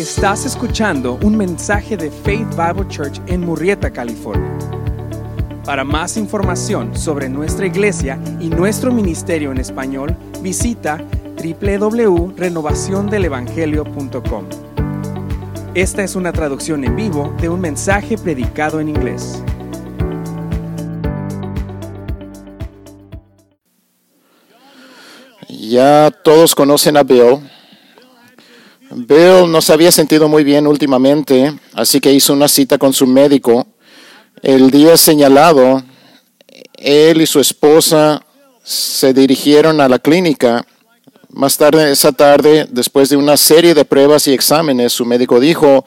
Estás escuchando un mensaje de Faith Bible Church en Murrieta, California. Para más información sobre nuestra iglesia y nuestro ministerio en español, visita www.renovaciondelevangelio.com. Esta es una traducción en vivo de un mensaje predicado en inglés. Ya todos conocen a Bill. Bill no se había sentido muy bien últimamente, así que hizo una cita con su médico. El día señalado, él y su esposa se dirigieron a la clínica. Más tarde esa tarde, después de una serie de pruebas y exámenes, su médico dijo,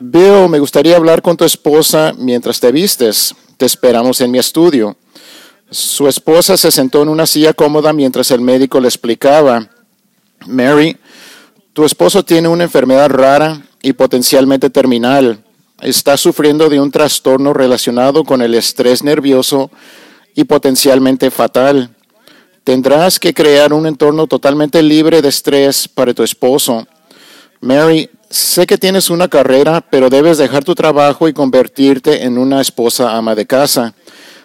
Bill, me gustaría hablar con tu esposa mientras te vistes. Te esperamos en mi estudio. Su esposa se sentó en una silla cómoda mientras el médico le explicaba, Mary, tu esposo tiene una enfermedad rara y potencialmente terminal. Está sufriendo de un trastorno relacionado con el estrés nervioso y potencialmente fatal. Tendrás que crear un entorno totalmente libre de estrés para tu esposo. Mary, sé que tienes una carrera, pero debes dejar tu trabajo y convertirte en una esposa ama de casa.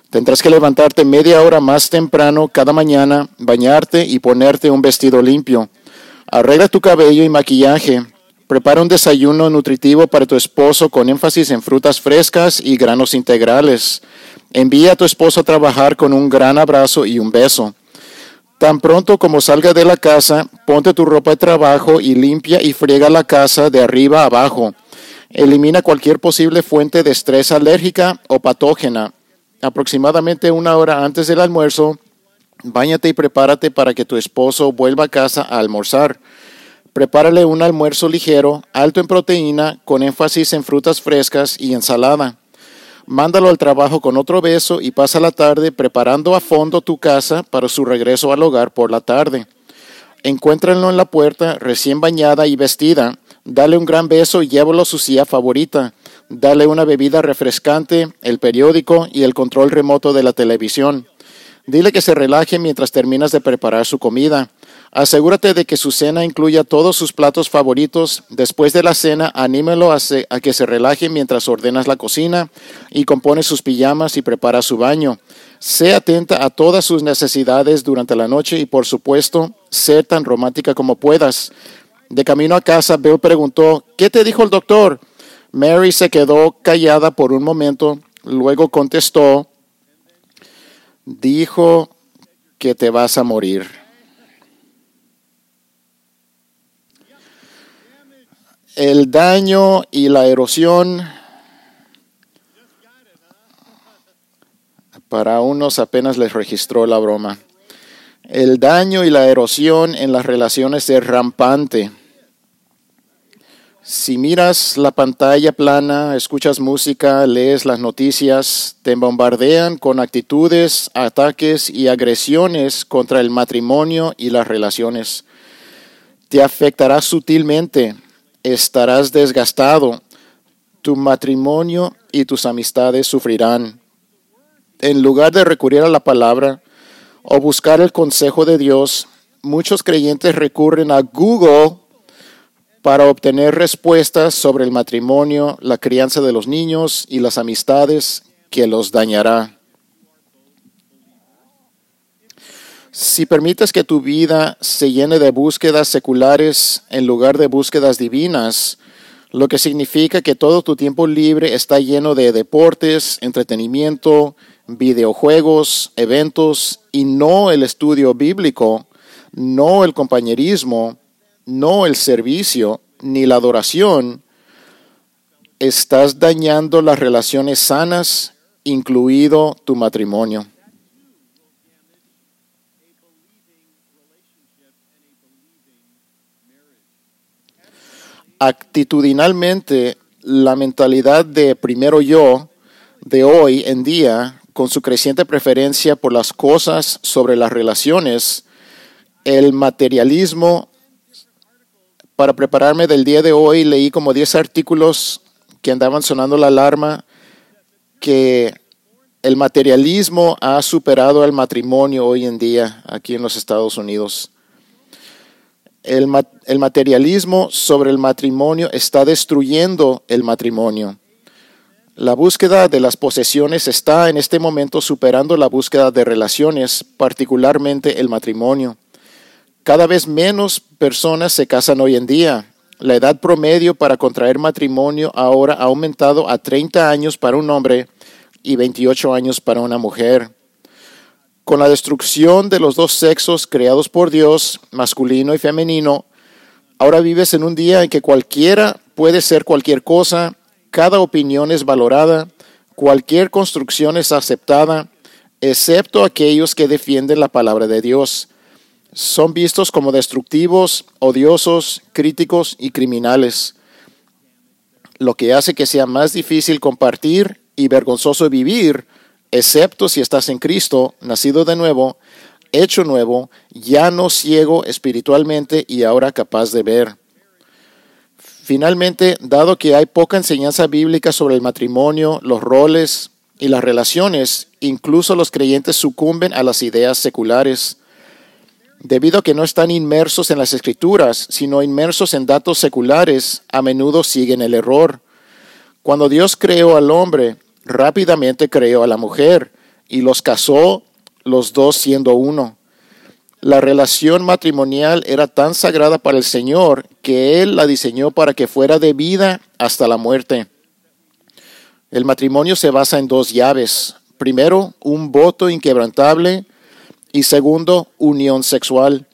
Tendrás que levantarte media hora más temprano cada mañana, bañarte y ponerte un vestido limpio. Arregla tu cabello y maquillaje. Prepara un desayuno nutritivo para tu esposo con énfasis en frutas frescas y granos integrales. Envía a tu esposo a trabajar con un gran abrazo y un beso. Tan pronto como salga de la casa, ponte tu ropa de trabajo y limpia y friega la casa de arriba a abajo. Elimina cualquier posible fuente de estrés alérgica o patógena. Aproximadamente una hora antes del almuerzo, Báñate y prepárate para que tu esposo vuelva a casa a almorzar. Prepárale un almuerzo ligero, alto en proteína, con énfasis en frutas frescas y ensalada. Mándalo al trabajo con otro beso y pasa la tarde preparando a fondo tu casa para su regreso al hogar por la tarde. Encuéntrenlo en la puerta, recién bañada y vestida. Dale un gran beso y llévalo a su silla favorita. Dale una bebida refrescante, el periódico y el control remoto de la televisión. Dile que se relaje mientras terminas de preparar su comida. Asegúrate de que su cena incluya todos sus platos favoritos. Después de la cena, anímelo a, que se relaje mientras ordenas la cocina y compone sus pijamas y prepara su baño. Sé atenta a todas sus necesidades durante la noche y, por supuesto, sé tan romántica como puedas. De camino a casa, Bill preguntó, ¿qué te dijo el doctor? Mary se quedó callada por un momento, luego contestó, dijo que te vas a morir. El daño y la erosión para unos apenas les registró la broma. El daño y la erosión en las relaciones es rampante. Si miras la pantalla plana, escuchas música, lees las noticias, te bombardean con actitudes, ataques y agresiones contra el matrimonio y las relaciones. Te afectará sutilmente, estarás desgastado, tu matrimonio y tus amistades sufrirán. En lugar de recurrir a la palabra o buscar el consejo de Dios, muchos creyentes recurren a Google para obtener respuestas sobre el matrimonio, la crianza de los niños y las amistades que los dañará. Si permites que tu vida se llene de búsquedas seculares en lugar de búsquedas divinas, lo que significa que todo tu tiempo libre está lleno de deportes, entretenimiento, videojuegos, eventos y no el estudio bíblico, no el compañerismo, no el servicio ni la adoración, estás dañando las relaciones sanas, incluido tu matrimonio. Actitudinalmente, la mentalidad de primero yo de hoy en día, con su creciente preferencia por las cosas sobre las relaciones, el materialismo para prepararme del día de hoy leí como 10 artículos que andaban sonando la alarma que el materialismo ha superado al matrimonio hoy en día aquí en los Estados Unidos. El, el materialismo sobre el matrimonio está destruyendo el matrimonio. La búsqueda de las posesiones está en este momento superando la búsqueda de relaciones, particularmente el matrimonio. Cada vez menos personas se casan hoy en día. La edad promedio para contraer matrimonio ahora ha aumentado a 30 años para un hombre y 28 años para una mujer. Con la destrucción de los dos sexos creados por Dios, masculino y femenino, ahora vives en un día en que cualquiera puede ser cualquier cosa, cada opinión es valorada, cualquier construcción es aceptada, excepto aquellos que defienden la palabra de Dios. Son vistos como destructivos, odiosos, críticos y criminales, lo que hace que sea más difícil compartir y vergonzoso vivir excepto si estás en Cristo, nacido de nuevo, hecho nuevo, ya no ciego espiritualmente y ahora capaz de ver. Finalmente, dado que hay poca enseñanza bíblica sobre el matrimonio, los roles y las relaciones, incluso los creyentes sucumben a las ideas seculares. Debido a que no están inmersos en las escrituras, sino inmersos en datos seculares, a menudo siguen el error. Cuando Dios creó al hombre, rápidamente creó a la mujer y los casó, los dos siendo uno. La relación matrimonial era tan sagrada para el Señor que Él la diseñó para que fuera de vida hasta la muerte. El matrimonio se basa en dos llaves. Primero, un voto inquebrantable y segundo, unión sexual.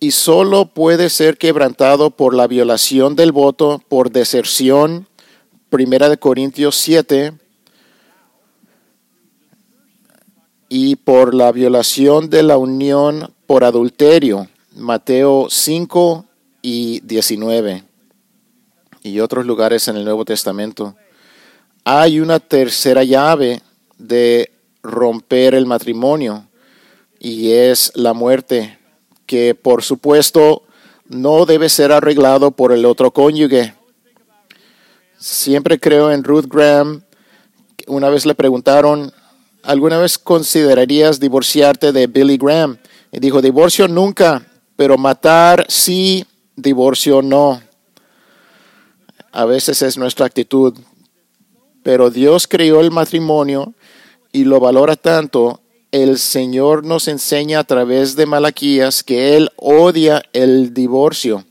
Y solo puede ser quebrantado por la violación del voto, por deserción, Primera de Corintios 7, y por la violación de la unión por adulterio, Mateo 5 y 19, y otros lugares en el Nuevo Testamento. Hay una tercera llave de romper el matrimonio y es la muerte, que por supuesto no debe ser arreglado por el otro cónyuge. Siempre creo en Ruth Graham. Una vez le preguntaron, ¿alguna vez considerarías divorciarte de Billy Graham? Y dijo, divorcio nunca, pero matar sí, divorcio no. A veces es nuestra actitud. Pero Dios creó el matrimonio y lo valora tanto. El Señor nos enseña a través de Malaquías que Él odia el divorcio.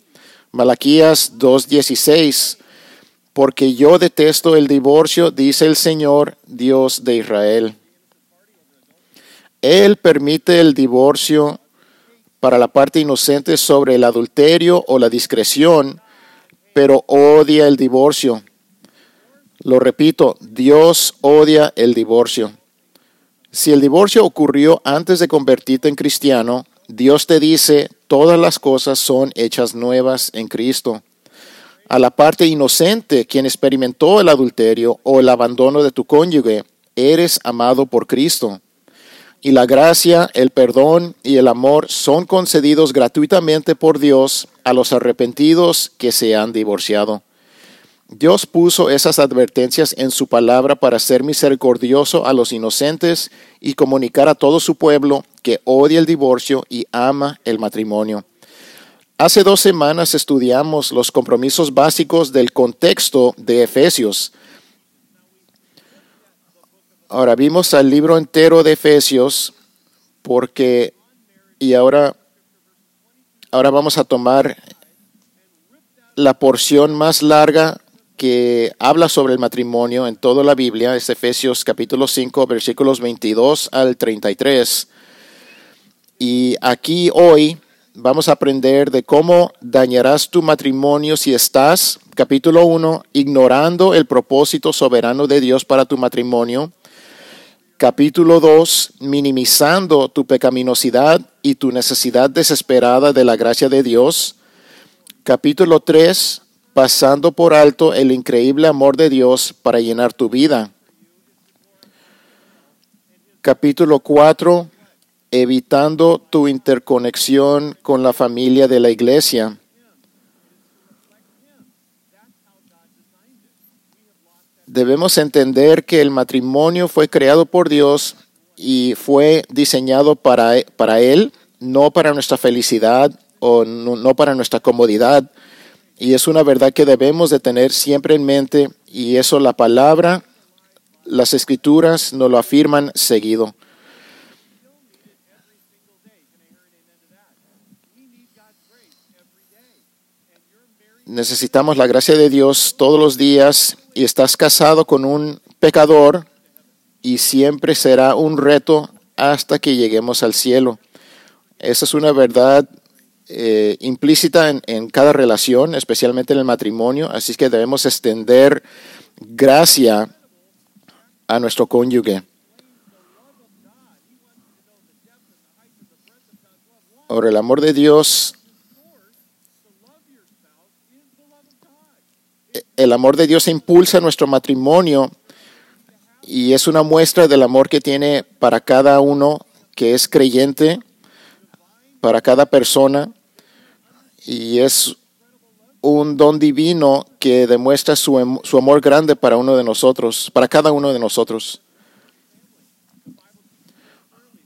Malaquías 2.16 porque yo detesto el divorcio, dice el Señor, Dios de Israel. Él permite el divorcio para la parte inocente sobre el adulterio o la discreción, pero odia el divorcio. Lo repito, Dios odia el divorcio. Si el divorcio ocurrió antes de convertirte en cristiano, Dios te dice, todas las cosas son hechas nuevas en Cristo a la parte inocente quien experimentó el adulterio o el abandono de tu cónyuge, eres amado por Cristo. Y la gracia, el perdón y el amor son concedidos gratuitamente por Dios a los arrepentidos que se han divorciado. Dios puso esas advertencias en su palabra para ser misericordioso a los inocentes y comunicar a todo su pueblo que odia el divorcio y ama el matrimonio. Hace dos semanas estudiamos los compromisos básicos del contexto de Efesios. Ahora vimos al libro entero de Efesios porque y ahora ahora vamos a tomar la porción más larga que habla sobre el matrimonio en toda la Biblia, es Efesios capítulo 5 versículos 22 al 33. Y aquí hoy vamos a aprender de cómo dañarás tu matrimonio si estás, capítulo 1, ignorando el propósito soberano de Dios para tu matrimonio. Capítulo 2, minimizando tu pecaminosidad y tu necesidad desesperada de la gracia de Dios. Capítulo 3, pasando por alto el increíble amor de Dios para llenar tu vida. Capítulo 4, evitando tu interconexión con la familia de la iglesia. Debemos entender que el matrimonio fue creado por Dios y fue diseñado para, para Él, no para nuestra felicidad o no, no para nuestra comodidad. Y es una verdad que debemos de tener siempre en mente y eso la palabra, las escrituras nos lo afirman seguido. Necesitamos la gracia de Dios todos los días y estás casado con un pecador y siempre será un reto hasta que lleguemos al cielo. Esa es una verdad eh, implícita en, en, cada relación, especialmente en el matrimonio, así que debemos extender gracia a nuestro cónyuge. Ahora, el amor de Dios el amor de Dios impulsa nuestro matrimonio y es una muestra del amor que tiene para cada uno que es creyente, para cada persona, y es un don divino que demuestra su, su, amor grande para uno de nosotros, para cada uno de nosotros.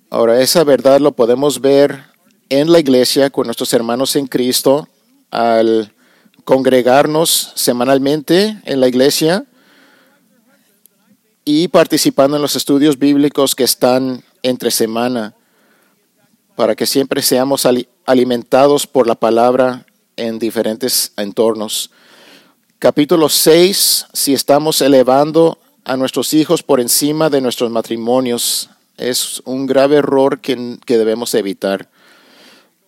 Ahora, esa verdad lo podemos ver en la iglesia con nuestros hermanos en Cristo al congregarnos semanalmente en la iglesia y participando en los estudios bíblicos que están entre semana, para que siempre seamos alimentados por la palabra en diferentes entornos. Capítulo 6, si estamos elevando a nuestros hijos por encima de nuestros matrimonios, es un grave error que, que debemos evitar.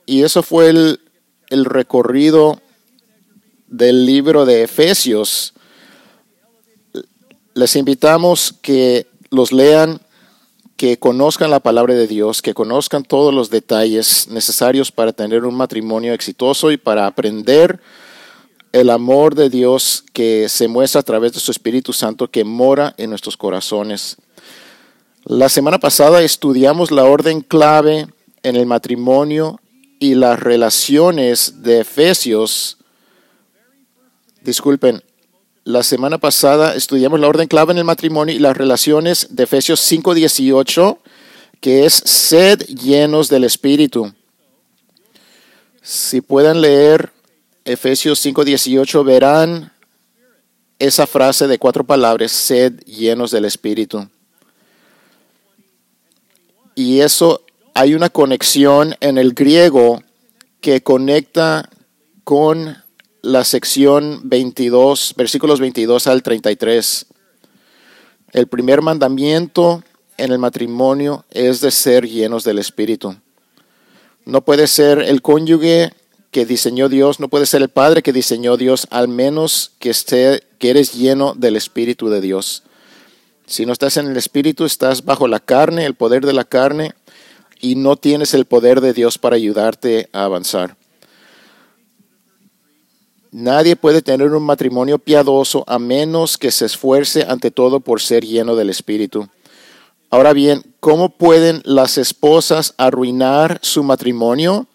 Y eso fue el, el recorrido del libro de Efesios. Les invitamos que los lean, que conozcan la palabra de Dios, que conozcan todos los detalles necesarios para tener un matrimonio exitoso y para aprender el amor de Dios que se muestra a través de su Espíritu Santo que mora en nuestros corazones. La semana pasada estudiamos la orden clave en el matrimonio y las relaciones de Efesios disculpen, la semana pasada estudiamos la orden clave en el matrimonio y las relaciones de Efesios 5:18, que es sed llenos del Espíritu. Si pueden leer Efesios 5:18, verán esa frase de cuatro palabras, sed llenos del Espíritu. Y eso hay una conexión en el griego que conecta con la sección 22, versículos 22 al 33. El primer mandamiento en el matrimonio es de ser llenos del Espíritu. No puede ser el cónyuge que diseñó Dios, no puede ser el padre que diseñó Dios, al menos que, esté, que eres lleno del Espíritu de Dios. Si no estás en el Espíritu, estás bajo la carne, el poder de la carne, y no tienes el poder de Dios para ayudarte a avanzar. Nadie puede tener un matrimonio piadoso a menos que se esfuerce ante todo por ser lleno del Espíritu. Ahora bien, ¿cómo pueden las esposas arruinar su matrimonio?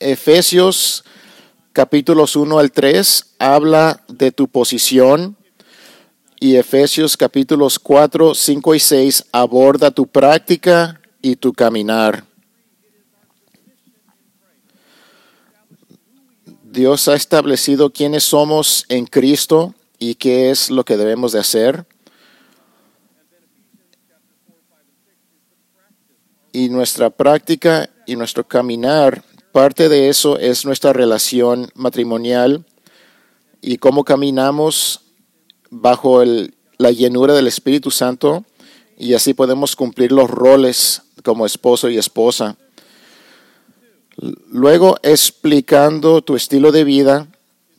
Efesios capítulos 1 al 3 habla de tu posición y Efesios capítulos 4, 5 y 6 aborda tu práctica y tu caminar. Dios ha establecido quiénes somos en Cristo y qué es lo que debemos de hacer. Y nuestra práctica y nuestro caminar, parte de eso es nuestra relación matrimonial y cómo caminamos bajo la llenura del Espíritu Santo y así podemos cumplir los roles como esposo y esposa. Luego, explicando tu estilo de vida,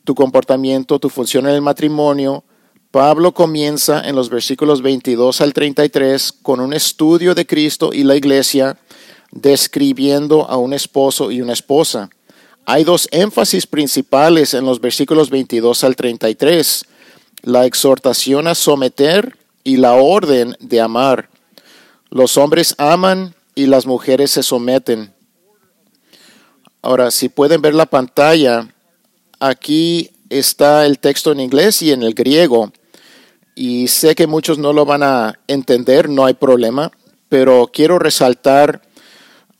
tu comportamiento, tu función en el matrimonio, Pablo comienza en los versículos 22 al 33 con un estudio de Cristo y la iglesia, describiendo a un esposo y una esposa. Hay dos énfasis principales en los versículos 22 al 33, la exhortación a someter y la orden de amar. Los hombres aman y las mujeres se someten. Ahora, si pueden ver la pantalla, aquí está el texto en inglés y en el griego. Y sé que muchos no lo van a entender, no hay problema, pero quiero resaltar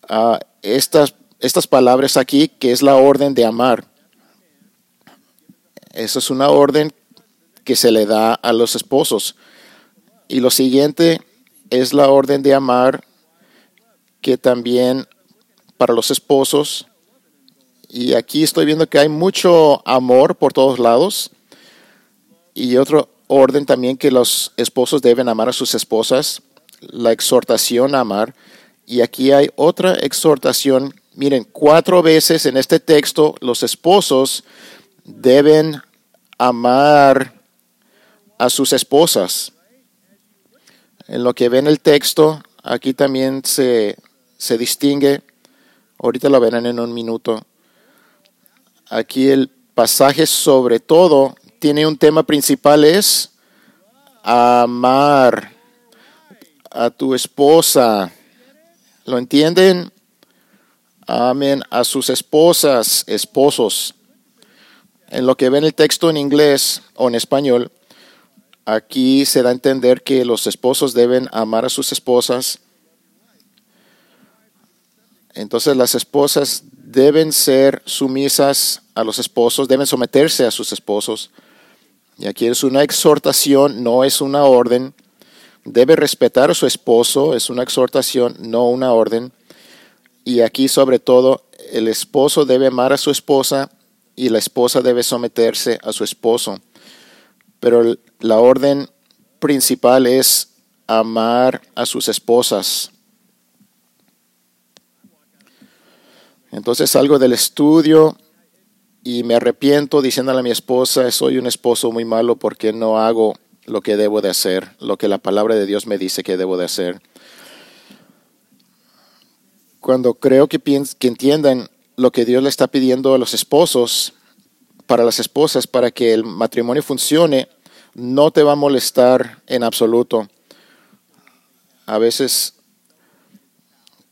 uh, estas estas palabras aquí, que es la orden de amar. Esa es una orden que se le da a los esposos. Y lo siguiente es la orden de amar que también para los esposos. Y aquí estoy viendo que hay mucho amor por todos lados. Y otro orden también que los esposos deben amar a sus esposas, la exhortación a amar. Y aquí hay otra exhortación. Miren, cuatro veces en este texto los esposos deben amar a sus esposas. En lo que ven el texto, aquí también se, se distingue, ahorita lo verán en un minuto, aquí el pasaje sobre todo tiene un tema principal, es amar a tu esposa. ¿Lo entienden? Amén a sus esposas, esposos. En lo que ven el texto en inglés o en español, aquí se da a entender que los esposos deben amar a sus esposas. Entonces las esposas deben ser sumisas a los esposos, deben someterse a sus esposos. Y aquí es una exhortación, no es una orden. Debe respetar a su esposo, es una exhortación, no una orden. Y aquí sobre todo, el esposo debe amar a su esposa y la esposa debe someterse a su esposo. Pero la orden principal es amar a sus esposas. Entonces salgo del estudio y me arrepiento diciéndole a mi esposa, soy un esposo muy malo porque no hago lo que debo de hacer, lo que la palabra de Dios me dice que debo de hacer. Cuando creo que, que entiendan lo que Dios le está pidiendo a los esposos, para las esposas, para que el matrimonio funcione, no te va a molestar en absoluto. A veces,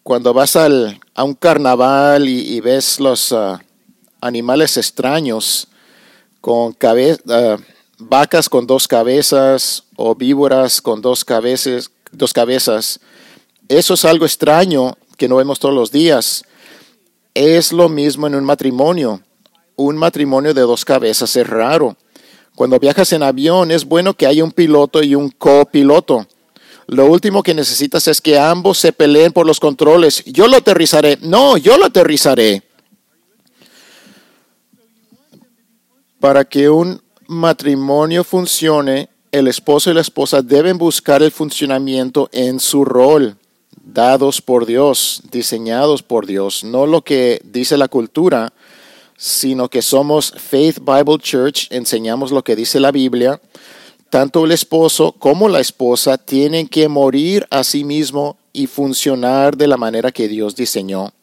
cuando vas al, a un carnaval y, ves los ah, animales extraños con uh, vacas con dos cabezas o víboras con dos cabezas, dos cabezas, eso es algo extraño que no vemos todos los días. Es lo mismo en un matrimonio. Un matrimonio de dos cabezas es raro. Cuando viajas en avión es bueno que haya un piloto y un copiloto. Lo último que necesitas es que ambos se peleen por los controles. Yo lo aterrizaré. No, yo lo aterrizaré. Para que un matrimonio funcione, el esposo y la esposa deben buscar el funcionamiento en su rol, dados por Dios, diseñados por Dios, no lo que dice la cultura, sino que somos Faith Bible Church, enseñamos lo que dice la Biblia. Tanto el esposo como la esposa tienen que morir a sí mismo y funcionar de la manera que Dios diseñó.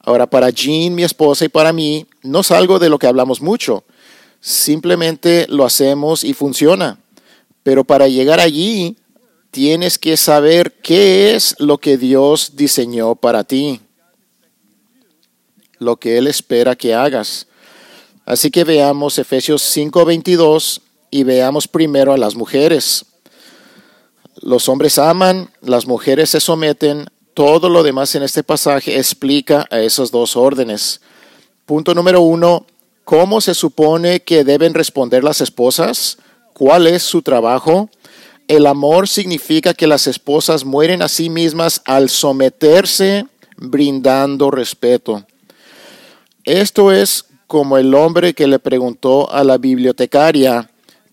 Ahora, para Jean, mi esposa, y para mí, no es algo de lo que hablamos mucho. Simplemente lo hacemos y funciona. Pero para llegar allí, tienes que saber qué es lo que Dios diseñó para ti lo que Él espera que hagas. Así que veamos Efesios 5:22 y veamos primero a las mujeres. Los hombres aman, las mujeres se someten. Todo lo demás en este pasaje explica a esas dos órdenes. Punto número uno, ¿cómo se supone que deben responder las esposas? ¿Cuál es su trabajo? El amor significa que las esposas mueren a sí mismas al someterse brindando respeto. Esto es como el hombre que le preguntó a la bibliotecaria,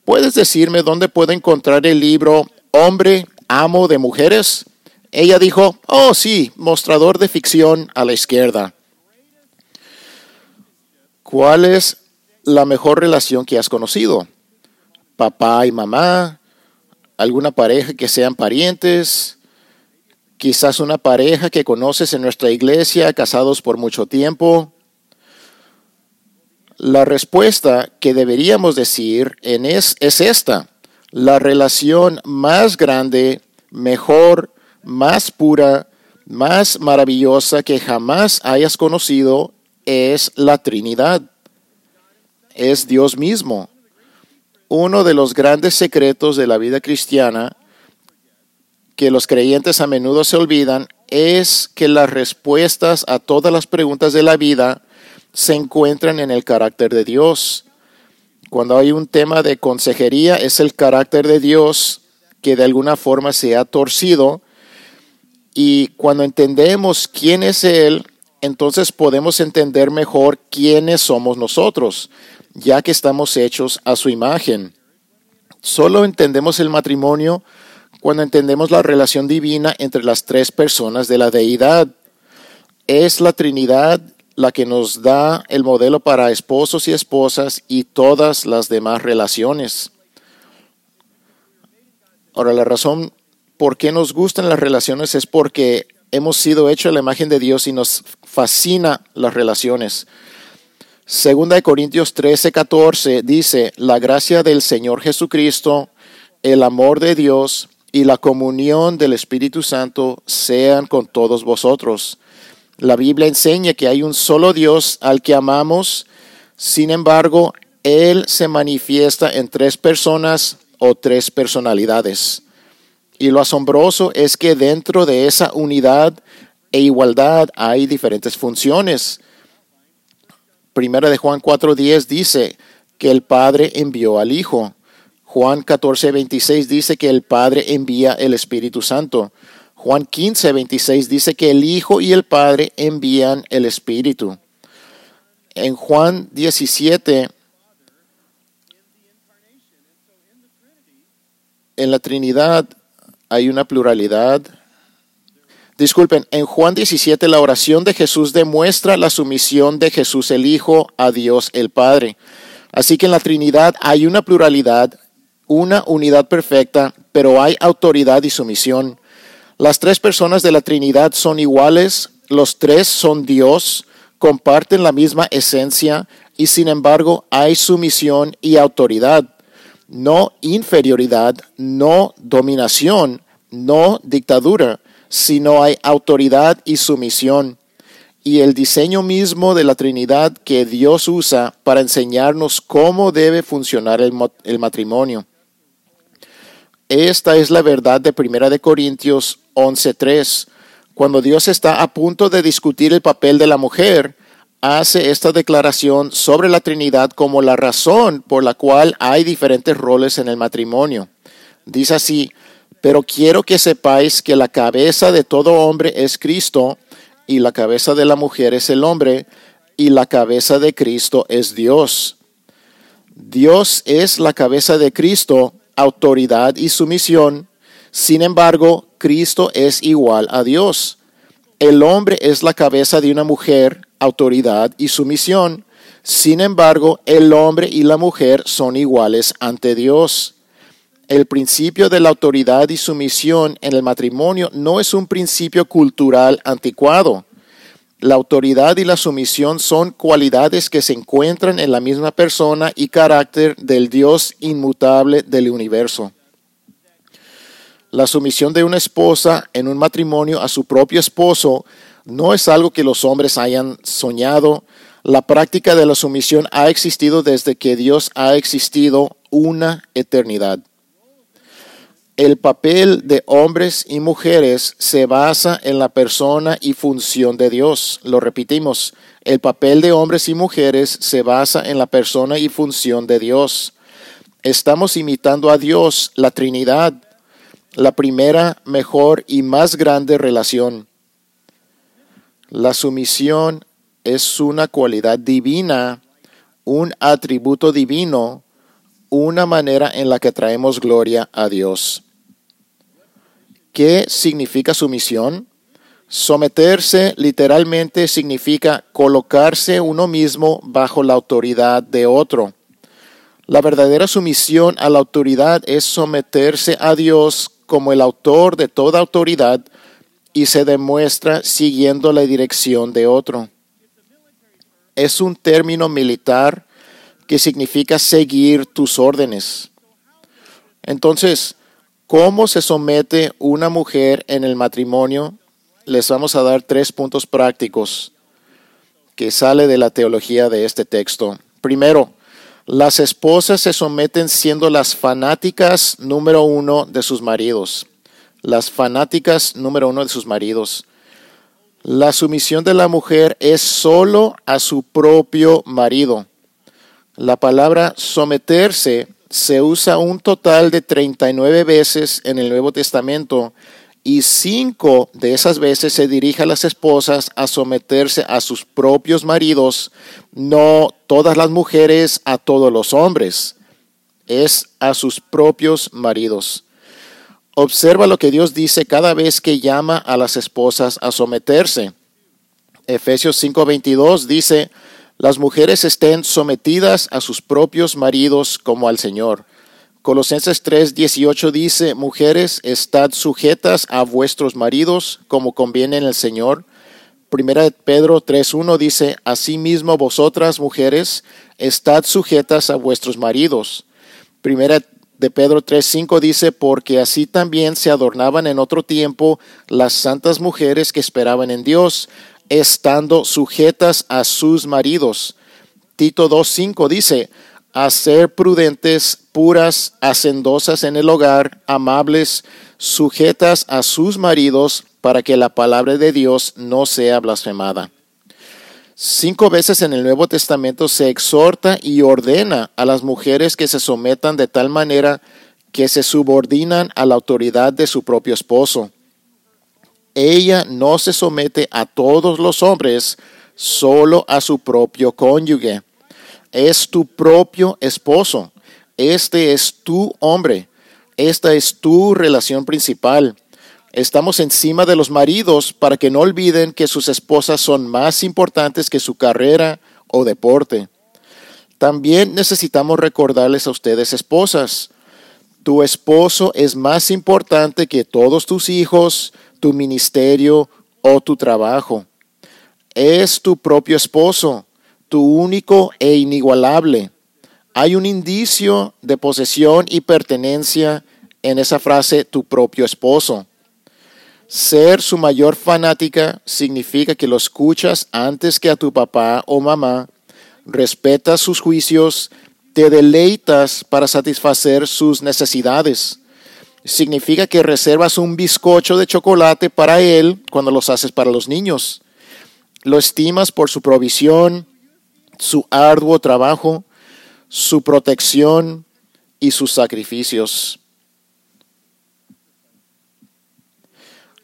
¿puedes decirme dónde puedo encontrar el libro Hombre, amo de mujeres? Ella dijo, oh sí, mostrador de ficción a la izquierda. ¿Cuál es la mejor relación que has conocido? ¿Papá y mamá? ¿Alguna pareja que sean parientes? Quizás una pareja que conoces en nuestra iglesia, casados por mucho tiempo. La respuesta que deberíamos decir en es, es esta. La relación más grande, mejor, más pura, más maravillosa que jamás hayas conocido es la Trinidad. Es Dios mismo. Uno de los grandes secretos de la vida cristiana que los creyentes a menudo se olvidan es que las respuestas a todas las preguntas de la vida se encuentran en el carácter de Dios. Cuando hay un tema de consejería es el carácter de Dios que de alguna forma se ha torcido y cuando entendemos quién es Él, entonces podemos entender mejor quiénes somos nosotros, ya que estamos hechos a su imagen. Solo entendemos el matrimonio cuando entendemos la relación divina entre las tres personas de la deidad. Es la Trinidad la que nos da el modelo para esposos y esposas y todas las demás relaciones. Ahora, la razón por qué nos gustan las relaciones es porque hemos sido hechos a la imagen de Dios y nos fascina las relaciones. Segunda de Corintios 13, 14 dice, la gracia del Señor Jesucristo, el amor de Dios y la comunión del Espíritu Santo sean con todos vosotros. La Biblia enseña que hay un solo Dios al que amamos, sin embargo, Él se manifiesta en tres personas o tres personalidades. Y lo asombroso es que dentro de esa unidad e igualdad hay diferentes funciones. Primera de Juan 4:10 dice que el Padre envió al Hijo. Juan 14:26 dice que el Padre envía el Espíritu Santo. Juan 15:26 dice que el Hijo y el Padre envían el Espíritu. En Juan 17 en la Trinidad hay una pluralidad. Disculpen, en Juan 17 la oración de Jesús demuestra la sumisión de Jesús el Hijo a Dios el Padre. Así que en la Trinidad hay una pluralidad, una unidad perfecta, pero hay autoridad y sumisión. Las tres personas de la Trinidad son iguales, los tres son Dios, comparten la misma esencia y sin embargo hay sumisión y autoridad no inferioridad, no dominación, no dictadura, sino hay autoridad y sumisión. Y el diseño mismo de la Trinidad que Dios usa para enseñarnos cómo debe funcionar el, matrimonio. Esta es la verdad de 1 de Corintios 11:3. Cuando Dios está a punto de discutir el papel de la mujer, hace esta declaración sobre la Trinidad como la razón por la cual hay diferentes roles en el matrimonio. Dice así, pero quiero que sepáis que la cabeza de todo hombre es Cristo y la cabeza de la mujer es el hombre y la cabeza de Cristo es Dios. Dios es la cabeza de Cristo, autoridad y sumisión. Sin embargo, Cristo es igual a Dios. El hombre es la cabeza de una mujer, autoridad y sumisión. Sin embargo, el hombre y la mujer son iguales ante Dios. El principio de la autoridad y sumisión en el matrimonio no es un principio cultural anticuado. La autoridad y la sumisión son cualidades que se encuentran en la misma persona y carácter del Dios inmutable del universo. La sumisión de una esposa en un matrimonio a su propio esposo no es algo que los hombres hayan soñado. La práctica de la sumisión ha existido desde que Dios ha existido una eternidad. El papel de hombres y mujeres se basa en la persona y función de Dios. Lo repetimos, el papel de hombres y mujeres se basa en la persona y función de Dios. Estamos imitando a Dios, la Trinidad, la primera, mejor y más grande relación. La sumisión es una cualidad divina, un atributo divino, una manera en la que traemos gloria a Dios. ¿Qué significa sumisión? Someterse literalmente significa colocarse uno mismo bajo la autoridad de otro. La verdadera sumisión a la autoridad es someterse a Dios como el autor de toda autoridad y se demuestra siguiendo la dirección de otro. Es un término militar que significa seguir tus órdenes. Entonces, ¿cómo se somete una mujer en el matrimonio? Les vamos a dar tres puntos prácticos que sale de la teología de este texto. Primero, las esposas se someten siendo las fanáticas número uno de sus maridos. las fanáticas número uno de sus maridos. La sumisión de la mujer es solo a su propio marido. La palabra someterse se usa un total de 39 veces en el Nuevo Testamento y cinco de esas veces se dirige a las esposas a someterse a sus propios maridos, no todas las mujeres a todos los hombres, es a sus propios maridos. Observa lo que Dios dice cada vez que llama a las esposas a someterse. Efesios 5:22 dice, las mujeres estén sometidas a sus propios maridos como al Señor. Colosenses 3:18 dice, mujeres, estad sujetas a vuestros maridos como conviene en el Señor. Primera de Pedro 3:1 dice, asimismo vosotras, mujeres, estad sujetas a vuestros maridos. Primera de Pedro 3:5 dice, porque así también se adornaban en otro tiempo las santas mujeres que esperaban en Dios, estando sujetas a sus maridos. Tito 2:5 dice, a ser prudentes, puras, hacendosas en el hogar, amables, sujetas a sus maridos, para que la palabra de Dios no sea blasfemada. Cinco veces en el Nuevo Testamento se exhorta y ordena a las mujeres que se sometan de tal manera que se subordinan a la autoridad de su propio esposo. Ella no se somete a todos los hombres, solo a su propio cónyuge. Es tu propio esposo. Este es tu hombre. Esta es tu relación principal. Estamos encima de los maridos para que no olviden que sus esposas son más importantes que su carrera o deporte. También necesitamos recordarles a ustedes, esposas, tu esposo es más importante que todos tus hijos, tu ministerio o tu trabajo. Es tu propio esposo, tu único e inigualable. Hay un indicio de posesión y pertenencia en esa frase, tu propio esposo. Ser su mayor fanática significa que lo escuchas antes que a tu papá o mamá, respetas sus juicios, te deleitas para satisfacer sus necesidades. Significa que reservas un bizcocho de chocolate para él cuando los haces para los niños. Lo estimas por su provisión, su arduo trabajo, su protección y sus sacrificios.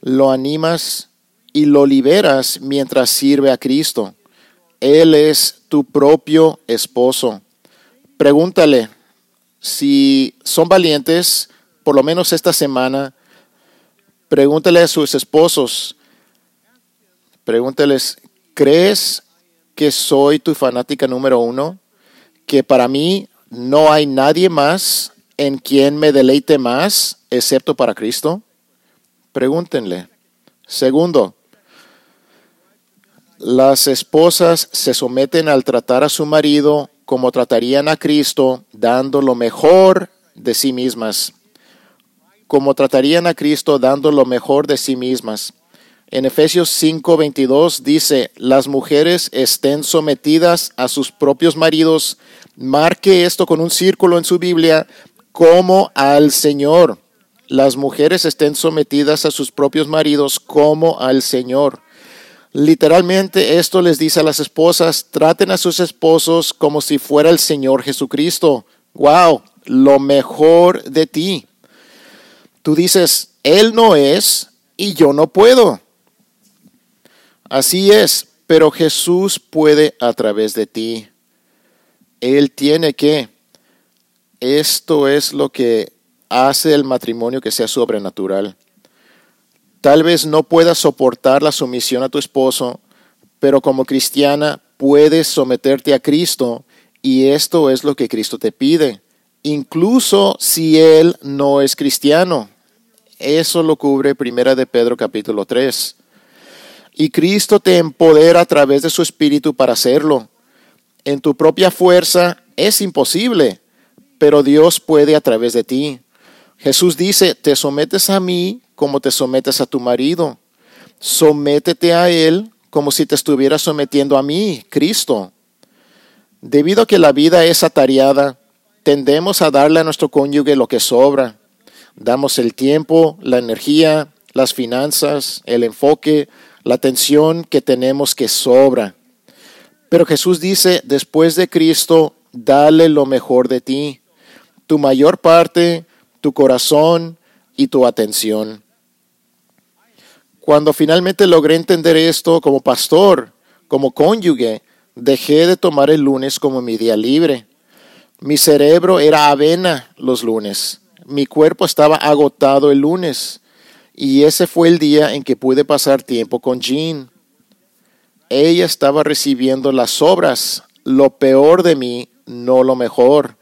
lo animas y lo liberas mientras sirve a Cristo. Él es tu propio esposo. Pregúntale si son valientes, por lo menos esta semana, pregúntale a sus esposos, pregúntales, ¿crees que soy tu fanática número uno? Que para mí no hay nadie más en quien me deleite más excepto para Cristo. Pregúntenle. Segundo, las esposas se someten al tratar a su marido como tratarían a Cristo, dando lo mejor de sí mismas. Como tratarían a Cristo dando lo mejor de sí mismas. En Efesios 5:22 dice, las mujeres estén sometidas a sus propios maridos. Marque esto con un círculo en su Biblia como al Señor las mujeres estén sometidas a sus propios maridos como al Señor. Literalmente esto les dice a las esposas, traten a sus esposos como si fuera el Señor Jesucristo. Wow, lo mejor de ti. Tú dices, Él no es y yo no puedo. Así es, pero Jesús puede a través de ti. Él tiene que. Esto es lo que hace el matrimonio que sea sobrenatural. Tal vez no puedas soportar la sumisión a tu esposo, pero como cristiana puedes someterte a Cristo y esto es lo que Cristo te pide, incluso si él no es cristiano. Eso lo cubre Primera de Pedro capítulo 3. Y Cristo te empodera a través de su espíritu para hacerlo. En tu propia fuerza es imposible, pero Dios puede a través de ti. Jesús dice, te sometes a mí como te sometes a tu marido. Sométete a Él como si te estuviera sometiendo a mí, Cristo. Debido a que la vida es atareada, tendemos a darle a nuestro cónyuge lo que sobra. Damos el tiempo, la energía, las finanzas, el enfoque, la atención que tenemos que sobra. Pero Jesús dice, después de Cristo, dale lo mejor de ti, tu mayor parte, tu corazón y tu atención. Cuando finalmente logré entender esto como pastor, como cónyuge, dejé de tomar el lunes como mi día libre. Mi cerebro era avena los lunes. Mi cuerpo estaba agotado el lunes. Y ese fue el día en que pude pasar tiempo con Jean. Ella estaba recibiendo las obras, lo peor de mí, no lo mejor.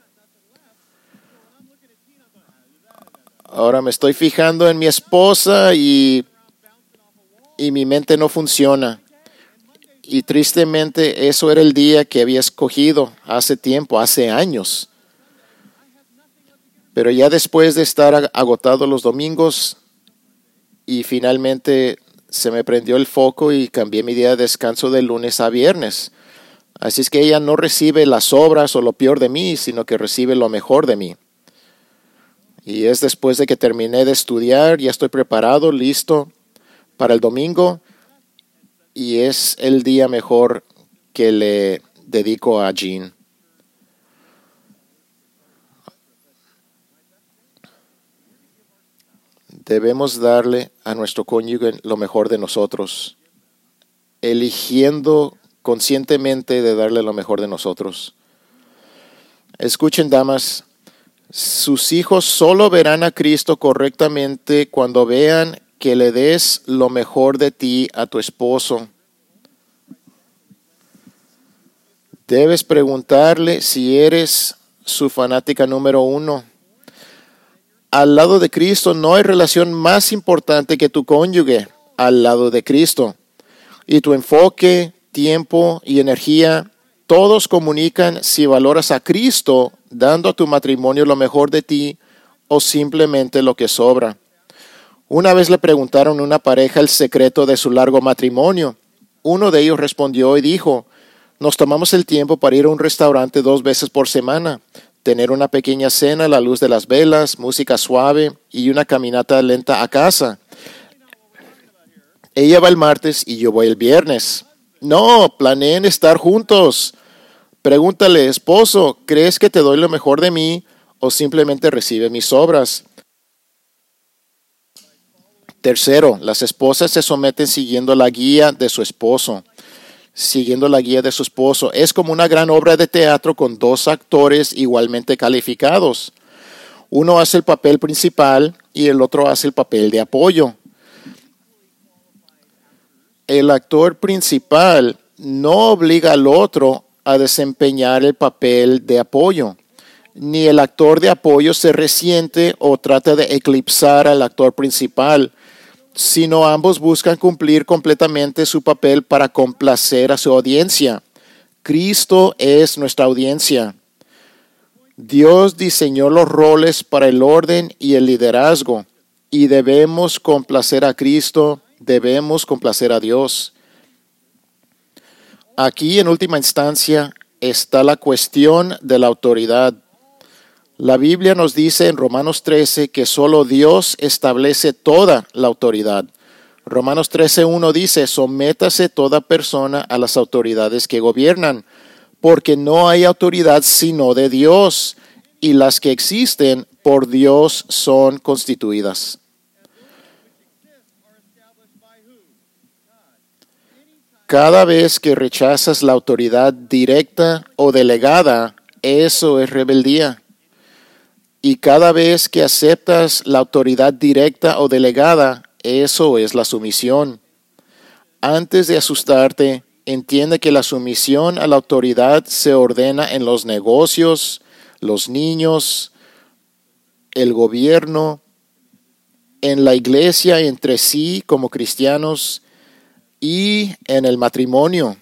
Ahora me estoy fijando en mi esposa y, y mi mente no funciona. Y tristemente eso era el día que había escogido hace tiempo, hace años. Pero ya después de estar agotado los domingos, y finalmente se me prendió el foco y cambié mi día de descanso de lunes a viernes. Así es que ella no recibe las obras o lo peor de mí, sino que recibe lo mejor de mí. Y es después de que terminé de estudiar, ya estoy preparado, listo para el domingo, y es el día mejor que le dedico a Jean. Debemos darle a nuestro cónyuge lo mejor de nosotros, eligiendo conscientemente de darle lo mejor de nosotros. Escuchen, damas, sus hijos solo verán a Cristo correctamente cuando vean que le des lo mejor de ti a tu esposo. Debes preguntarle si eres su fanática número uno al lado de Cristo no hay relación más importante que tu cónyuge al lado de Cristo. Y tu enfoque, tiempo y energía, todos comunican si valoras a Cristo dando a tu matrimonio lo mejor de ti o simplemente lo que sobra. Una vez le preguntaron a una pareja el secreto de su largo matrimonio. Uno de ellos respondió y dijo, nos tomamos el tiempo para ir a un restaurante dos veces por semana tener una pequeña cena a la luz de las velas, música suave y una caminata lenta a casa. Ella va el martes y yo voy el viernes. No, planeen estar juntos. Pregúntale, esposo, ¿crees que te doy lo mejor de mí o simplemente recibe mis obras? Tercero, las esposas se someten siguiendo la guía de su esposo siguiendo la guía de su esposo. Es como una gran obra de teatro con dos actores igualmente calificados. Uno hace el papel principal y el otro hace el papel de apoyo. El actor principal no obliga al otro a desempeñar el papel de apoyo, ni el actor de apoyo se resiente o trata de eclipsar al actor principal sino ambos buscan cumplir completamente su papel para complacer a su audiencia. Cristo es nuestra audiencia. Dios diseñó los roles para el orden y el liderazgo y debemos complacer a Cristo, debemos complacer a Dios. Aquí en última instancia está la cuestión de la autoridad. La Biblia nos dice en Romanos 13 que solo Dios establece toda la autoridad. Romanos 13.1 dice, sométase toda persona a las autoridades que gobiernan, porque no hay autoridad sino de Dios, y las que existen por Dios son constituidas. Cada vez que rechazas la autoridad directa o delegada, eso es rebeldía. Y cada vez que aceptas la autoridad directa o delegada, eso es la sumisión. Antes de asustarte, entiende que la sumisión a la autoridad se ordena en los negocios, los niños, el gobierno, en la iglesia entre sí como cristianos y en el matrimonio.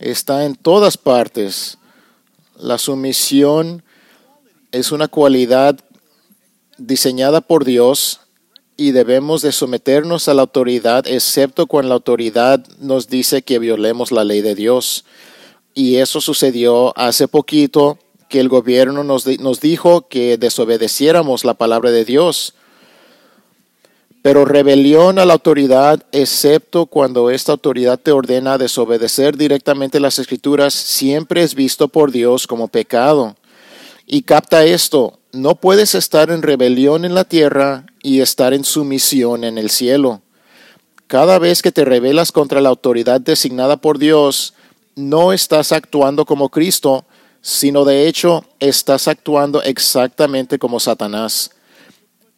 Está en todas partes. La sumisión es una cualidad diseñada por Dios y debemos de someternos a la autoridad, excepto cuando la autoridad nos dice que violemos la ley de Dios. Y eso sucedió hace poquito que el gobierno nos, nos dijo que desobedeciéramos la palabra de Dios. Pero rebelión a la autoridad, excepto cuando esta autoridad te ordena desobedecer directamente las escrituras, siempre es visto por Dios como pecado. Y capta esto, no puedes estar en rebelión en la tierra y estar en sumisión en el cielo. Cada vez que te rebelas contra la autoridad designada por Dios, no estás actuando como Cristo, sino de hecho estás actuando exactamente como Satanás.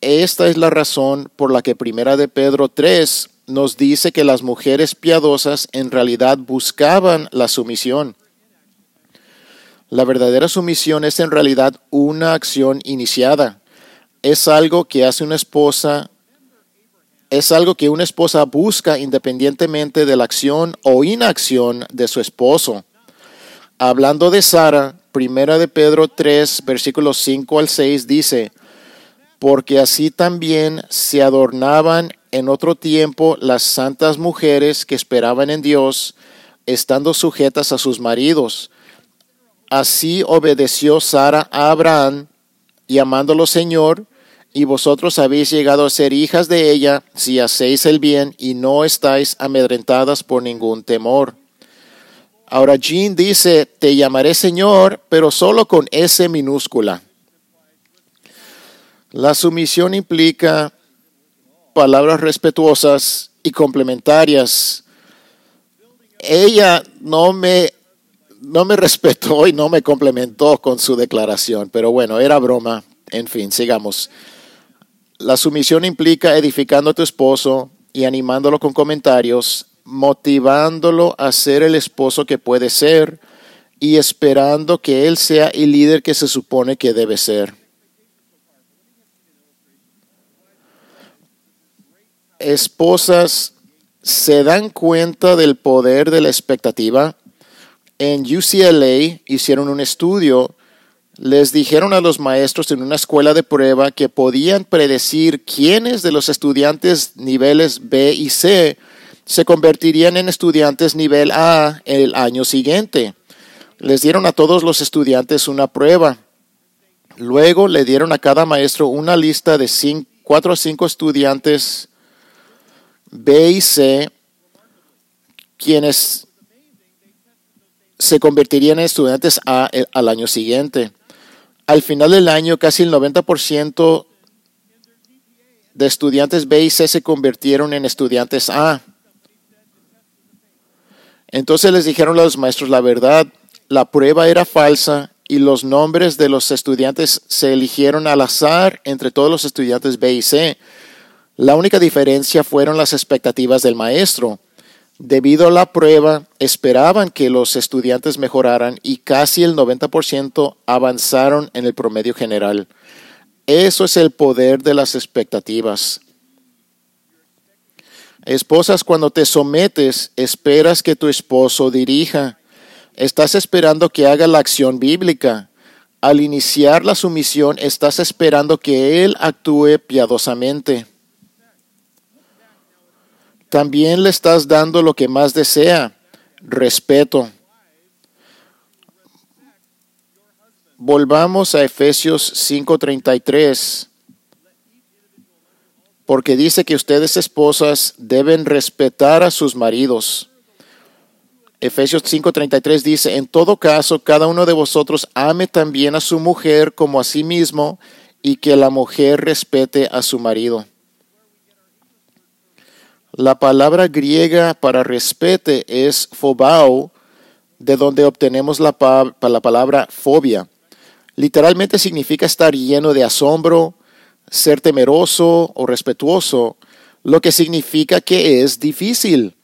Esta es la razón por la que Primera de Pedro 3 nos dice que las mujeres piadosas en realidad buscaban la sumisión. La verdadera sumisión es en realidad una acción iniciada. Es algo que hace una esposa, es algo que una esposa busca independientemente de la acción o inacción de su esposo. Hablando de Sara, Primera de Pedro 3, versículos 5 al 6 dice, porque así también se adornaban en otro tiempo las santas mujeres que esperaban en Dios, estando sujetas a sus maridos. Así obedeció Sara a Abraham, llamándolo Señor, y vosotros habéis llegado a ser hijas de ella si hacéis el bien y no estáis amedrentadas por ningún temor. Ahora Jean dice, te llamaré Señor, pero solo con S minúscula. La sumisión implica palabras respetuosas y complementarias. Ella no me, no me respetó y no me complementó con su declaración, pero bueno, era broma. En fin, sigamos. La sumisión implica edificando a tu esposo y animándolo con comentarios, motivándolo a ser el esposo que puede ser y esperando que él sea el líder que se supone que debe ser. Esposas se dan cuenta del poder de la expectativa. En UCLA hicieron un estudio, les dijeron a los maestros en una escuela de prueba que podían predecir quiénes de los estudiantes niveles B y C se convertirían en estudiantes nivel A el año siguiente. Les dieron a todos los estudiantes una prueba. Luego le dieron a cada maestro una lista de cuatro o cinco estudiantes B y C, quienes se convertirían en estudiantes A al año siguiente. Al final del año, casi el 90% de estudiantes B y C se convirtieron en estudiantes A. Entonces les dijeron a los maestros la verdad, la prueba era falsa y los nombres de los estudiantes se eligieron al azar entre todos los estudiantes B y C. La única diferencia fueron las expectativas del maestro. Debido a la prueba, esperaban que los estudiantes mejoraran y casi el 90% avanzaron en el promedio general. Eso es el poder de las expectativas. Esposas, cuando te sometes, esperas que tu esposo dirija. Estás esperando que haga la acción bíblica. Al iniciar la sumisión, estás esperando que él actúe piadosamente también le estás dando lo que más desea, respeto. Volvamos a Efesios 5:33, porque dice que ustedes esposas deben respetar a sus maridos. Efesios 5:33 dice, en todo caso, cada uno de vosotros ame también a su mujer como a sí mismo y que la mujer respete a su marido. La palabra griega para respete es phobao, de donde obtenemos la, la palabra fobia. Literalmente significa estar lleno de asombro, ser temeroso o respetuoso, lo que significa que es difícil.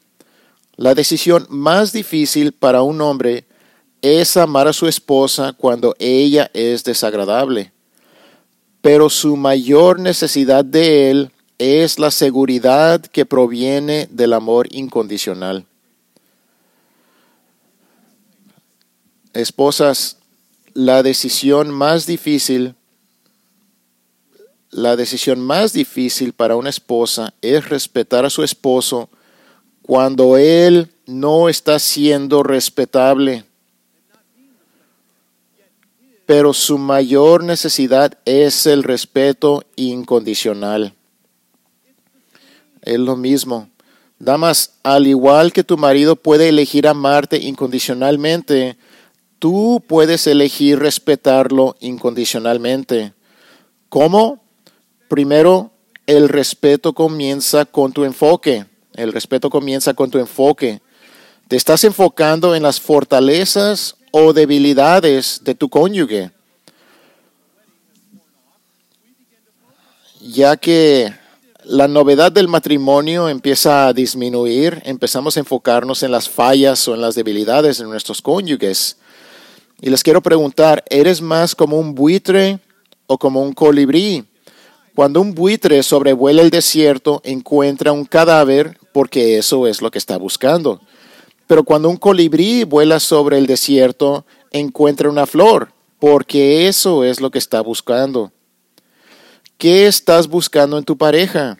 La decisión más difícil para un hombre es amar a su esposa cuando ella es desagradable. Pero su mayor necesidad de él es la seguridad que proviene del amor incondicional. Esposas, la decisión más difícil, la decisión más difícil para una esposa es respetar a su esposo cuando él no está siendo respetable. pero su mayor necesidad es el respeto incondicional. Es lo mismo. Damas, al igual que tu marido puede elegir amarte incondicionalmente, tú puedes elegir respetarlo incondicionalmente. ¿Cómo? Primero, el respeto comienza con tu enfoque. El respeto comienza con tu enfoque. ¿Te estás enfocando en las fortalezas o debilidades de tu cónyuge? Ya que la novedad del matrimonio empieza a disminuir, empezamos a enfocarnos en las fallas o en las debilidades de nuestros cónyuges. Y les quiero preguntar, ¿eres más como un buitre o como un colibrí? Cuando un buitre sobrevuela el desierto, encuentra un cadáver porque eso es lo que está buscando. Pero cuando un colibrí vuela sobre el desierto, encuentra una flor porque eso es lo que está buscando. ¿Qué estás buscando en tu pareja?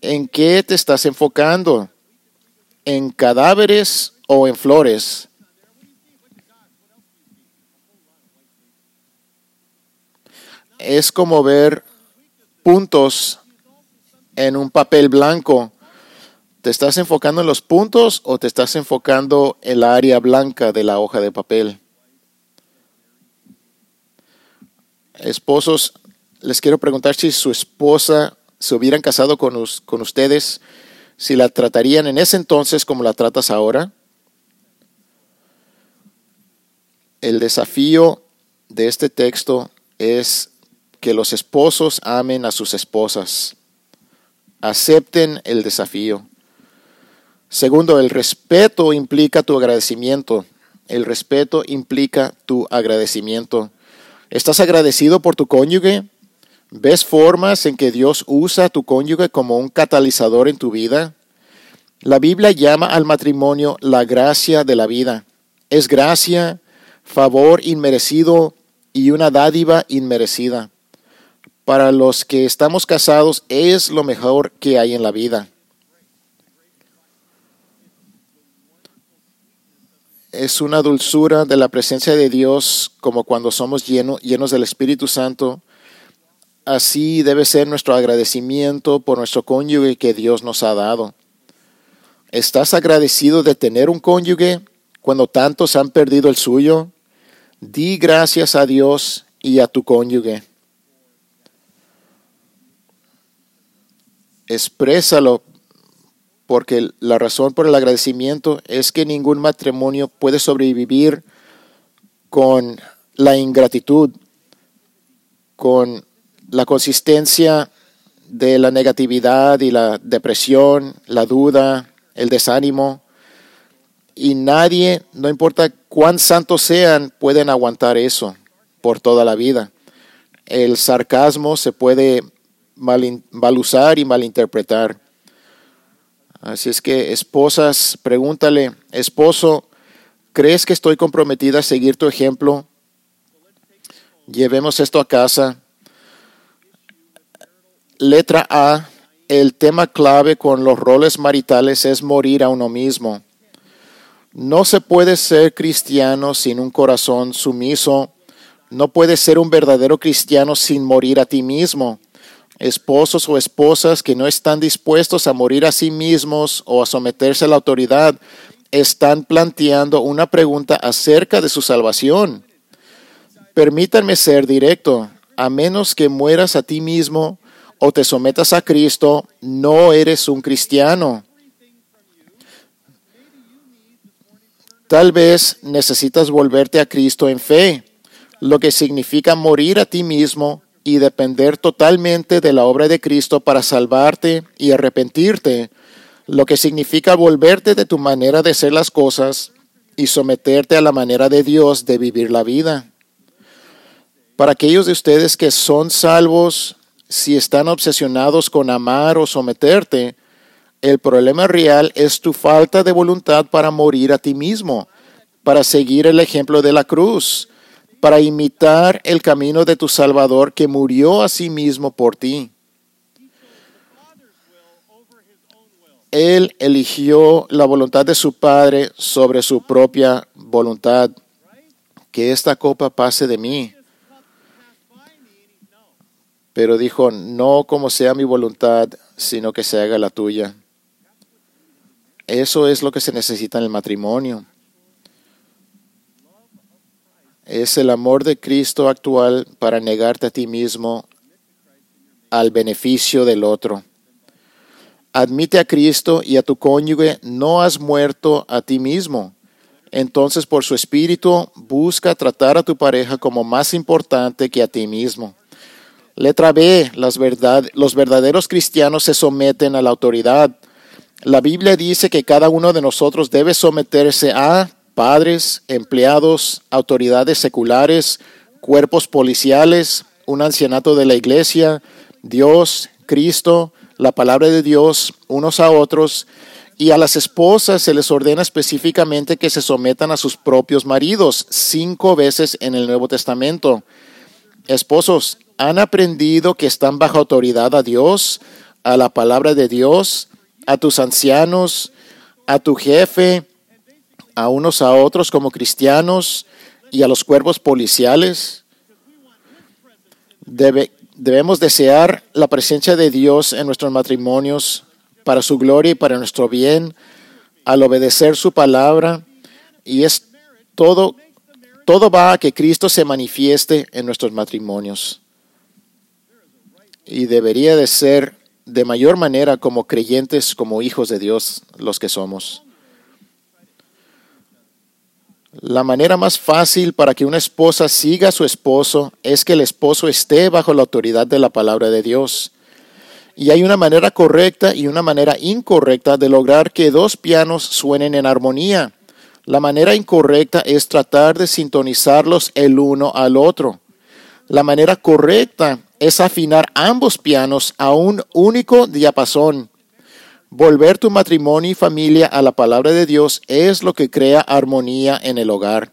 ¿En qué te estás enfocando? ¿En cadáveres o en flores? Es como ver puntos en un papel blanco. ¿Te estás enfocando en los puntos o te estás enfocando en la área blanca de la hoja de papel? Esposos, les quiero preguntar si su esposa se hubieran casado con, ustedes, si la tratarían en ese entonces como la tratas ahora. El desafío de este texto es que los esposos amen a sus esposas. Acepten el desafío. Segundo, el respeto implica tu agradecimiento. El respeto implica tu agradecimiento. ¿Estás agradecido por tu cónyuge? ¿Ves formas en que Dios usa a tu cónyuge como un catalizador en tu vida? La Biblia llama al matrimonio la gracia de la vida. Es gracia, favor inmerecido y una dádiva inmerecida. Para los que estamos casados es lo mejor que hay en la vida. Es una dulzura de la presencia de Dios como cuando somos llenos del Espíritu Santo Así debe ser nuestro agradecimiento por nuestro cónyuge que Dios nos ha dado. ¿Estás agradecido de tener un cónyuge cuando tantos han perdido el suyo? Di gracias a Dios y a tu cónyuge. Exprésalo porque la razón por el agradecimiento es que ningún matrimonio puede sobrevivir con la ingratitud, con la consistencia de la negatividad y la depresión, la duda, el desánimo. Y nadie, no importa cuán santos sean, pueden aguantar eso por toda la vida. El sarcasmo se puede mal, usar y malinterpretar. Así es que, esposas, pregúntale, esposo, ¿crees que estoy comprometida a seguir tu ejemplo? Llevemos esto a casa Letra A. El tema clave con los roles maritales es morir a uno mismo. No se puede ser cristiano sin un corazón sumiso. No puedes ser un verdadero cristiano sin morir a ti mismo. Esposos o esposas que no están dispuestos a morir a sí mismos o a someterse a la autoridad están planteando una pregunta acerca de su salvación. Permítanme ser directo. A menos que mueras a ti mismo, o te sometas a Cristo, no eres un cristiano. Tal vez necesitas volverte a Cristo en fe, lo que significa morir a ti mismo y depender totalmente de la obra de Cristo para salvarte y arrepentirte, lo que significa volverte de tu manera de hacer las cosas y someterte a la manera de Dios de vivir la vida. Para aquellos de ustedes que son salvos, si están obsesionados con amar o someterte, el problema real es tu falta de voluntad para morir a ti mismo, para seguir el ejemplo de la cruz, para imitar el camino de tu Salvador que murió a sí mismo por ti. Él eligió la voluntad de su Padre sobre su propia voluntad. Que esta copa pase de mí. Pero dijo, no como sea mi voluntad, sino que se haga la tuya. Eso es lo que se necesita en el matrimonio. Es el amor de Cristo actual para negarte a ti mismo al beneficio del otro. Admite a Cristo y a tu cónyuge, no has muerto a ti mismo. Entonces, por su espíritu, busca tratar a tu pareja como más importante que a ti mismo. Letra B, las verdad, los verdaderos cristianos se someten a la autoridad. La Biblia dice que cada uno de nosotros debe someterse a padres, empleados, autoridades seculares, cuerpos policiales, un ancianato de la iglesia, Dios, Cristo, la palabra de Dios, unos a otros, y a las esposas se les ordena específicamente que se sometan a sus propios maridos cinco veces en el Nuevo Testamento. Esposos, ¿han aprendido que están bajo autoridad a Dios, a la palabra de Dios, a tus ancianos, a tu jefe, a unos a otros como cristianos y a los cuerpos policiales? Debe, Debemos desear la presencia de Dios en nuestros matrimonios para su gloria y para nuestro bien, al obedecer su palabra. Y es todo, todo va a que Cristo se manifieste en nuestros matrimonios. Y debería de ser de mayor manera como creyentes, como hijos de Dios, los que somos. La manera más fácil para que una esposa siga a su esposo es que el esposo esté bajo la autoridad de la palabra de Dios. Y hay una manera correcta y una manera incorrecta de lograr que dos pianos suenen en armonía. La manera incorrecta es tratar de sintonizarlos el uno al otro. La manera correcta es afinar ambos pianos a un único diapasón. Volver tu matrimonio y familia a la palabra de Dios es lo que crea armonía en el hogar.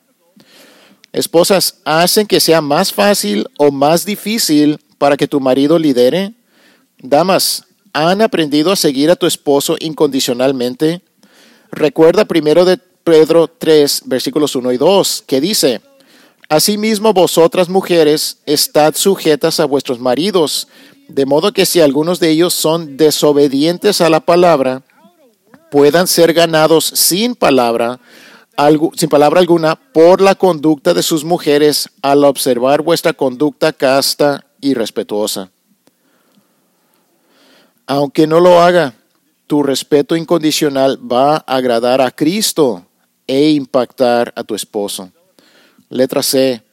Esposas, ¿hacen que sea más fácil o más difícil para que tu marido lidere? Damas, ¿han aprendido a seguir a tu esposo incondicionalmente? Recuerda primero de Pedro 3, versículos 1 y 2, que dice, Asimismo vosotras mujeres, estad sujetas a vuestros maridos, de modo que si algunos de ellos son desobedientes a la palabra, puedan ser ganados sin palabra, sin palabra alguna, por la conducta de sus mujeres al observar vuestra conducta casta y respetuosa. Aunque no lo haga, tu respeto incondicional va a agradar a Cristo e impactar a tu esposo. Letra C.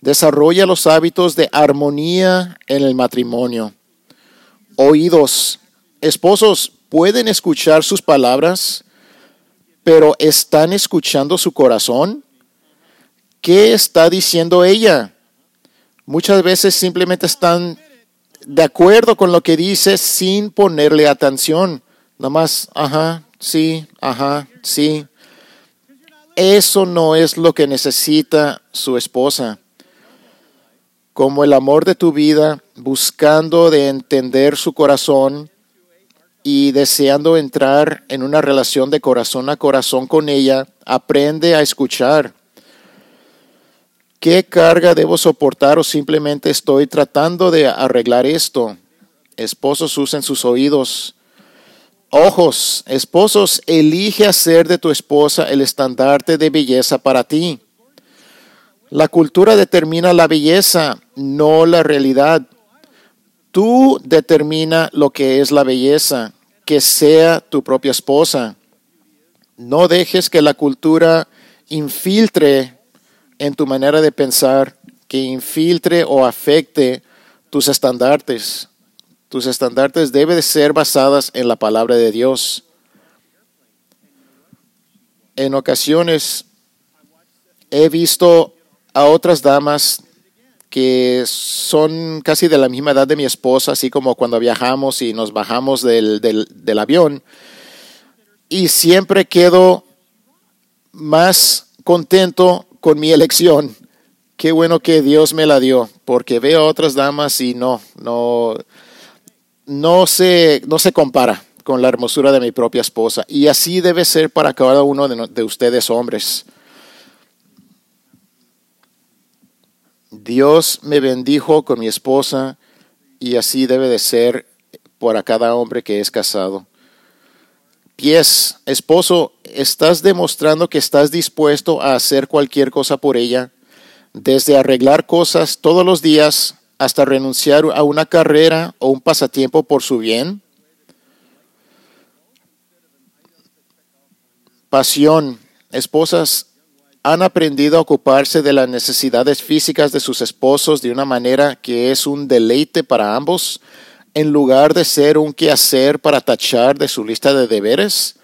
Desarrolla los hábitos de armonía en el matrimonio oídos. Esposos pueden escuchar sus palabras, pero ¿están escuchando su corazón? ¿Qué está diciendo ella? Muchas veces simplemente están de acuerdo con lo que dice sin ponerle atención. Nada más, ajá, sí, ajá, sí. Eso no es lo que necesita su esposa como el amor de tu vida, buscando de entender su corazón y deseando entrar en una relación de corazón a corazón con ella, aprende a escuchar. ¿Qué carga debo soportar o simplemente estoy tratando de arreglar esto? Esposos usen sus oídos. Ojos, esposos, elige hacer de tu esposa el estandarte de belleza para ti. La cultura determina la belleza, no la realidad. Tú determina lo que es la belleza, que sea tu propia esposa. No dejes que la cultura infiltre en tu manera de pensar, que infiltre o afecte tus estandartes. Tus estandartes deben ser basadas en la palabra de Dios. En ocasiones he visto a otras damas que son casi de la misma edad de mi esposa, así como cuando viajamos y nos bajamos del, del, avión. Y siempre quedo más contento con mi elección. Qué bueno que Dios me la dio, porque veo a otras damas y no, no, no se, no se compara con la hermosura de mi propia esposa. Y así debe ser para cada uno de, de ustedes hombres. Dios me bendijo con mi esposa y así debe de ser para cada hombre que es casado. Pies, esposo, ¿estás demostrando que estás dispuesto a hacer cualquier cosa por ella? Desde arreglar cosas todos los días hasta renunciar a una carrera o un pasatiempo por su bien. Pasión, esposas, han aprendido a ocuparse de las necesidades físicas de sus esposos de una manera que es un deleite para ambos en lugar de ser un quehacer para tachar de su lista de deberes?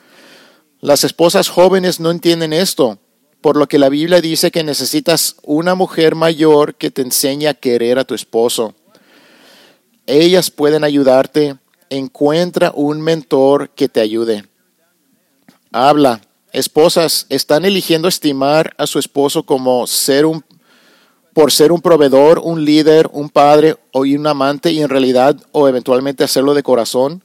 Las esposas jóvenes no entienden esto, por lo que la Biblia dice que necesitas una mujer mayor que te enseñe a querer a tu esposo. Ellas pueden ayudarte. Encuentra un mentor que te ayude. Habla. Esposas están eligiendo estimar a su esposo como ser un por ser un proveedor, un líder, un padre o un amante y en realidad o eventualmente hacerlo de corazón.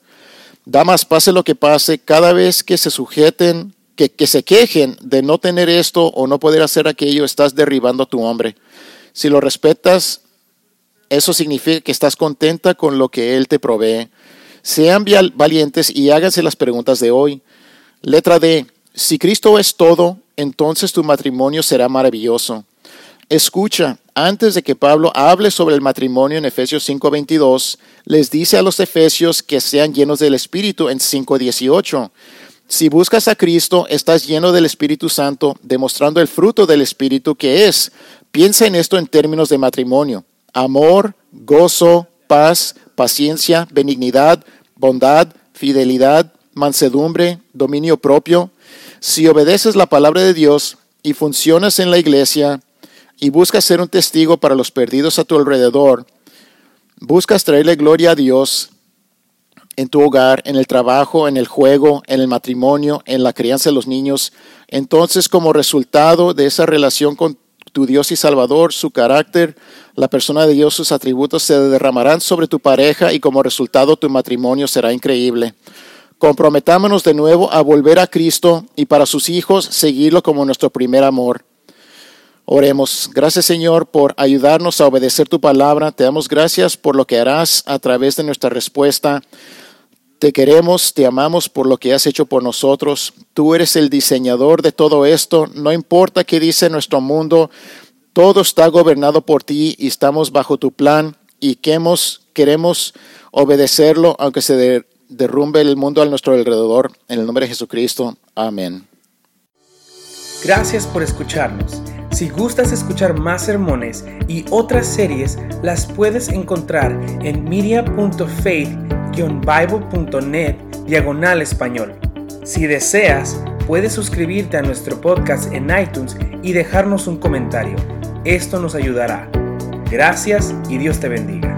Damas, pase lo que pase, cada vez que se sujeten, que, se quejen de no tener esto o no poder hacer aquello, estás derribando a tu hombre. Si lo respetas, eso significa que estás contenta con lo que él te provee. Sean valientes y háganse las preguntas de hoy. Letra D. Si Cristo es todo, entonces tu matrimonio será maravilloso. Escucha, antes de que Pablo hable sobre el matrimonio en Efesios 5:22, les dice a los efesios que sean llenos del Espíritu en 5:18. Si buscas a Cristo, estás lleno del Espíritu Santo, demostrando el fruto del Espíritu que es. Piensa en esto en términos de matrimonio. Amor, gozo, paz, paciencia, benignidad, bondad, fidelidad, mansedumbre, dominio propio. Si obedeces la palabra de Dios y funcionas en la iglesia, y buscas ser un testigo para los perdidos a tu alrededor, buscas traerle gloria a Dios en tu hogar, en el trabajo, en el juego, en el matrimonio, en la crianza de los niños, entonces como resultado de esa relación con tu Dios y Salvador, su carácter, la persona de Dios, sus atributos se derramarán sobre tu pareja y como resultado tu matrimonio será increíble. Comprometámonos de nuevo a volver a Cristo y para sus hijos seguirlo como nuestro primer amor. Oremos. Gracias Señor por ayudarnos a obedecer tu palabra. Te damos gracias por lo que harás a través de nuestra respuesta. Te queremos, te amamos por lo que has hecho por nosotros. Tú eres el diseñador de todo esto. No importa qué dice nuestro mundo, todo está gobernado por ti y estamos bajo tu plan y queremos, queremos obedecerlo aunque se derrumbe el mundo a nuestro alrededor. En el nombre de Jesucristo. Amén. Gracias por escucharnos. Si gustas escuchar más sermones y otras series, las puedes encontrar en media.faith-bible.net diagonal español. Si deseas, puedes suscribirte a nuestro podcast en iTunes y dejarnos un comentario. Esto nos ayudará. Gracias y Dios te bendiga.